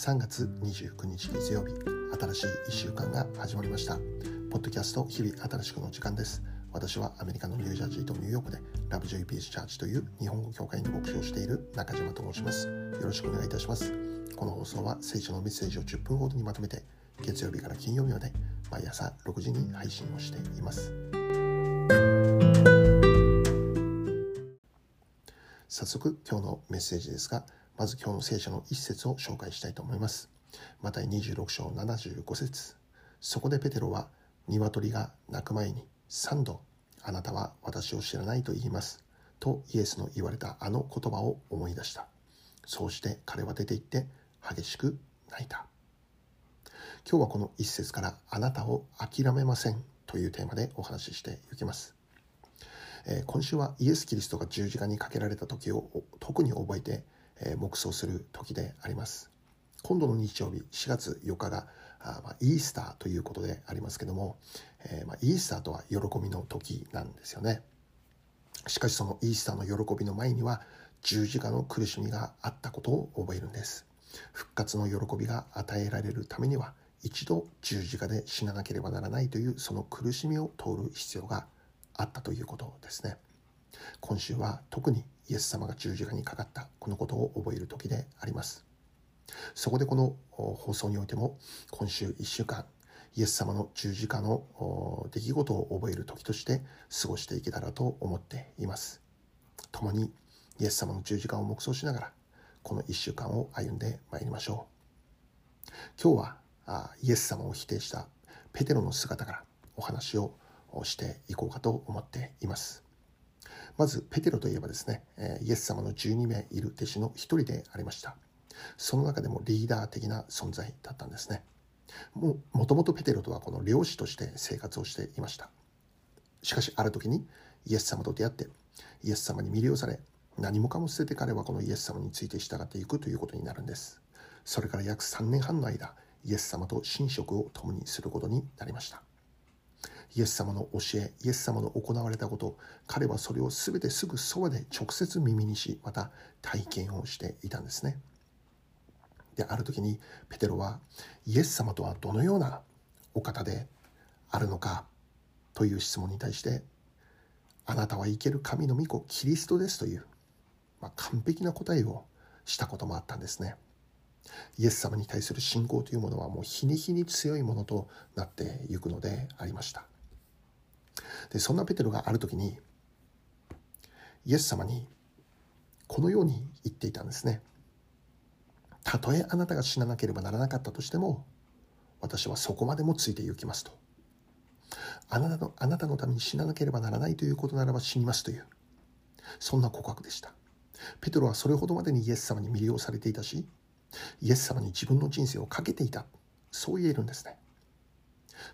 3月29日月曜日新しい1週間が始まりました。ポッドキャスト日々新しくの時間です。私はアメリカのニュージャージーとニューヨークでラブジョイピースチャーチという日本語教会に牧師をしている中島と申します。よろしくお願いいたします。この放送は聖書のメッセージを10分ほどにまとめて月曜日から金曜日まで毎朝6時に配信をしています。早速今日のメッセージですがまず今日の聖書の一節を紹介したいと思います。マタイ26章75節そこでペテロは鶏が鳴く前に3度あなたは私を知らないと言いますとイエスの言われたあの言葉を思い出した。そうして彼は出て行って激しく泣いた。今日はこの一節からあなたを諦めませんというテーマでお話ししていきます。えー、今週はイエス・キリストが十字架にかけられた時を特に覚えてえ黙想する時であります。今度の日曜日4月4日があ、まあ、イースターということでありますけども、えー、まあ、イースターとは喜びの時なんですよね。しかしそのイースターの喜びの前には十字架の苦しみがあったことを覚えるんです。復活の喜びが与えられるためには一度十字架で死ななければならないというその苦しみを通る必要があったということですね。今週は特にイエス様が十字架にかかったこのことを覚える時であります。そこでこの放送においても今週1週間イエス様の十字架の出来事を覚える時として過ごしていけたらと思っています。共にイエス様の十字架を黙想しながらこの1週間を歩んでまいりましょう。今日はイエス様を否定したペテロの姿からお話をしていこうかと思っています。まずペテロといえばですねイエス様の12名いる弟子の一人でありました。その中でもリーダー的な存在だったんですね。もともとペテロとはこの漁師として生活をしていました。しかしある時にイエス様と出会ってイエス様に魅了され何もかも捨てて彼はこのイエス様について従っていくということになるんです。それから約3年半の間イエス様と寝食を共にすることになりました。イエス様の教えイエス様の行われたこと彼はそれを全てすぐそばで直接耳にしまた体験をしていたんですね。である時にペテロはイエス様とはどのようなお方であるのかという質問に対してあなたは生ける神の御子キリストですという、まあ、完璧な答えをしたこともあったんですね。イエス様に対する信仰というものはもう日に日に強いものとなっていくのでありました。でそんなペテロがある時にイエス様にこのように言っていたんですね。たとえあなたが死ななければならなかったとしても私はそこまでもついて行きますと。あなたのあなたのために死ななければならないということならば死にますというそんな告白でした。ペテロはそれほどまでにイエス様に魅了されていたしイエス様に自分の人生をかけていたそう言えるんですね。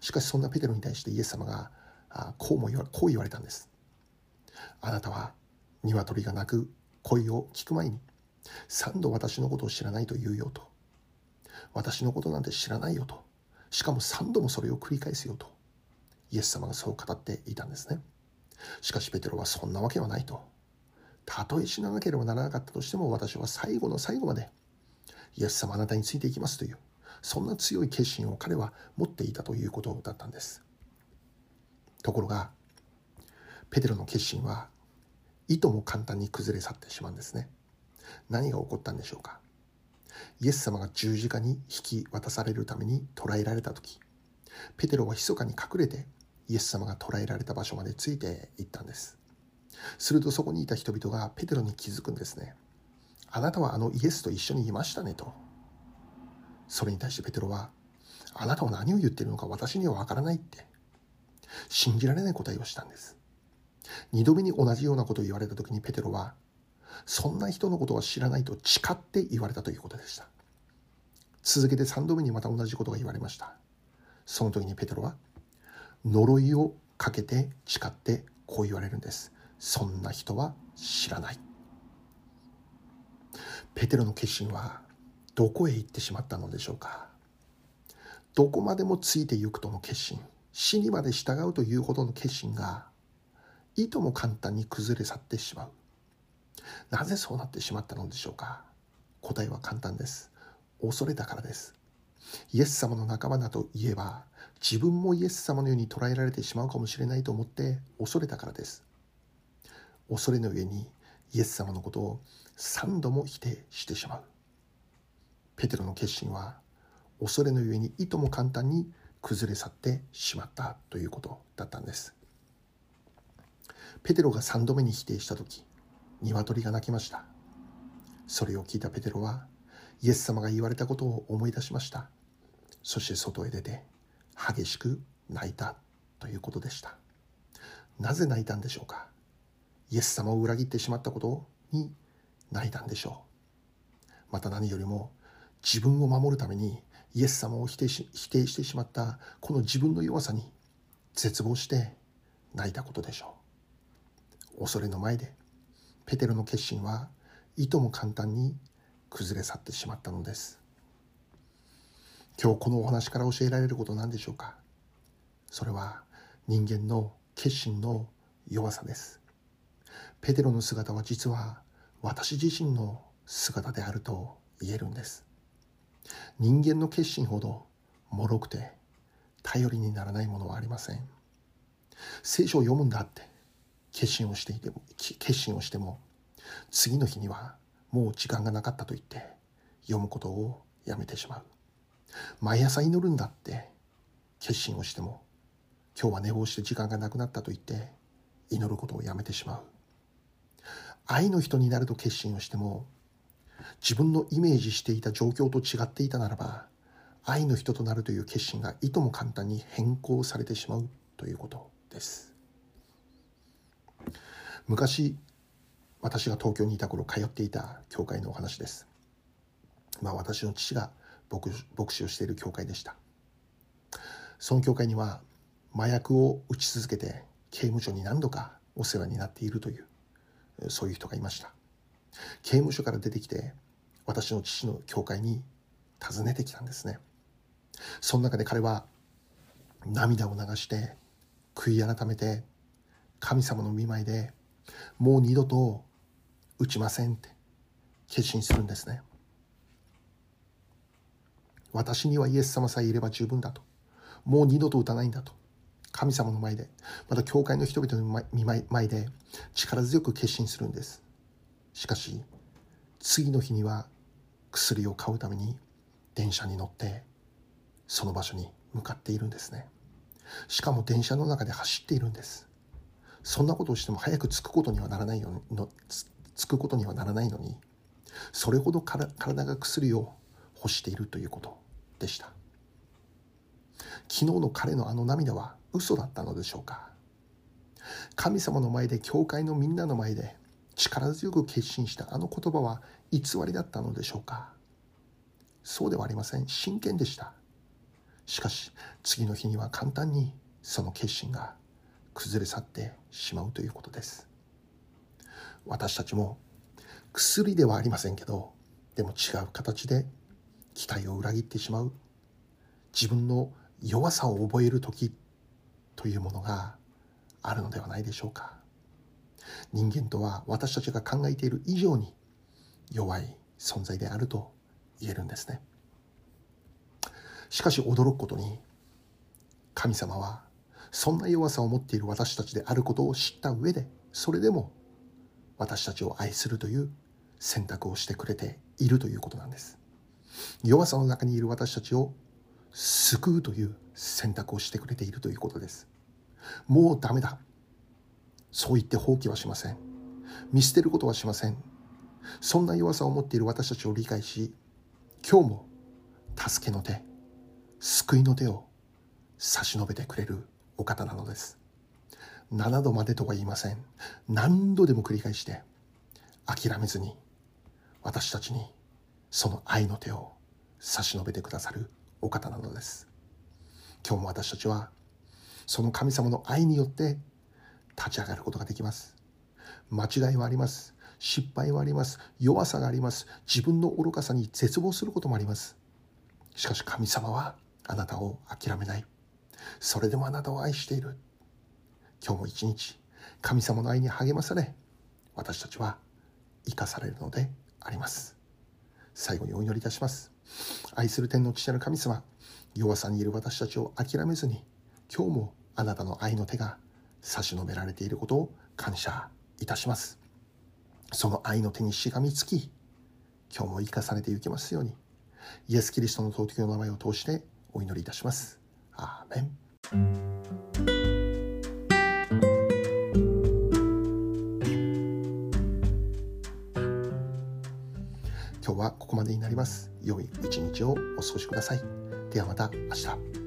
しかしそんなペテロに対してイエス様があこうも言わこう言われたんです。あなたは鶏が鳴く声を聞く前に三度私のことを知らないと言うよと。私のことなんて知らないよと。しかも三度もそれを繰り返すよと。イエス様がそう語っていたんですね。しかしペテロはそんなわけはないと。たとえ死ななければならなかったとしても私は最後の最後までイエス様あなたについていきますというそんな強い決心を彼は持っていたということだったんです。ところがペテロの決心はいとも簡単に崩れ去ってしまうんですね。何が起こったんでしょうか。イエス様が十字架に引き渡されるために捕らえられた時ペテロは密かに隠れてイエス様が捕らえられた場所までついていったんです。するとそこにいた人々がペテロに気づくんですね。あなたはあのイエスと一緒にいましたねと。それに対してペテロはあなたは何を言ってるのか私にはわからないって。信じられない答えをしたんです。二度目に同じようなことを言われた時にペテロは、そんな人のことは知らないと誓って言われたということでした。続けて三度目にまた同じことが言われました。その時にペテロは、呪いをかけて誓ってこう言われるんです。そんな人は知らない。ペテロの決心はどこへ行ってしまったのでしょうか。どこまでもついてゆくとの決心。死にまで従うというほどの決心がいとも簡単に崩れ去ってしまう。なぜそうなってしまったのでしょうか？答えは簡単です。恐れたからです。イエス様の仲間だと言えば自分もイエス様のように捉えられてしまうかもしれないと思って恐れたからです。恐れの上にイエス様のことを3度も否定してしまう。ペテロの決心は恐れのゆえにいとも簡単に崩れ去ってしまったということだったんです。ペテロが3度目に否定した時鶏が鳴きました。それを聞いたペテロはイエス様が言われたことを思い出しました。そして外へ出て激しく泣いたということでした。なぜ泣いたんでしょうか？イエス様を裏切ってしまったことに泣いたんでしょう。また何よりも自分を守るためにイエス様を否定し否定してしまったこの自分の弱さに絶望して泣いたことでしょう。恐れの前でペテロの決心はいとも簡単に崩れ去ってしまったのです。今日このお話から教えられることなんでしょうか。それは人間の決心の弱さです。ペテロの姿は実は私自身の姿であると言えるんです。人間の決心ほど脆くて頼りにならないものはありません。聖書を読むんだって決心をしていても決心をしても次の日にはもう時間がなかったと言って読むことをやめてしまう。毎朝祈るんだって決心をしても今日は寝坊して時間がなくなったと言って祈ることをやめてしまう。愛の人になると決心をしても自分のイメージしていた状況と違っていたならば愛の人となるという決心がいとも簡単に変更されてしまうということです。昔私が東京にいた頃通っていた教会のお話です。まあ私の父が牧師をしている教会でした。その教会には麻薬を打ち続けて刑務所に何度かお世話になっているというそういう人がいました。刑務所から出てきて私の父の教会に訪ねてきたんですね。その中で彼は涙を流して悔い改めて神様の見舞いでもう二度と打ちませんって決心するんですね。私にはイエス様さえいれば十分だと。もう二度と打たないんだと。神様の前でまた教会の人々の前で力強く決心するんです。しかし次の日には薬を買うために電車に乗ってその場所に向かっているんですね。しかも電車の中で走っているんです。そんなことをしても早く着くことにはならないよの着くことにはならないのにそれほど体が薬を欲しているということでした。昨日の彼のあの涙は嘘だったのでしょうか。神様の前で教会のみんなの前で力強く決心したあの言葉は偽りだったのでしょうか？そうではありません。真剣でした。しかし次の日には簡単にその決心が崩れ去ってしまうということです。私たちも薬ではありませんけどでも違う形で期待を裏切ってしまう。自分の弱さを覚える時というものがあるのではないでしょうか。人間とは私たちが考えている以上に弱い存在であると言えるんですね。しかし驚くことに神様はそんな弱さを持っている私たちであることを知った上でそれでも私たちを愛するという選択をしてくれているということなんです。弱さの中にいる私たちを救うという選択をしてくれているということです。もうダメだ。そう言って放棄はしません。見捨てることはしません。そんな弱さを持っている私たちを理解し今日も助けの手救いの手を差し伸べてくれるお方なのです。7度までとは言いません。何度でも繰り返して諦めずに私たちにその愛の手を差し伸べてくださるお方なのです。今日も私たちはその神様の愛によって立ち上がることができます。間違いはあります。失敗はあります。弱さがあります。自分の愚かさに絶望することもあります。しかし神様はあなたを諦めない。それでもあなたを愛している。今日も一日神様の愛に励まされ私たちは生かされるのであります。最後にお祈りいたします。愛する天の父なる神様、弱さにいる私たちを諦めずに、今日もあなたの愛の手が差し伸べられていることを感謝いたします。その愛の手にしがみつき、今日も生かされていきますように、イエス・キリストの尊きの名前を通してお祈りいたします。アーメン。今日はここまでになります。良い一日をお過ごしください。ではまた明日。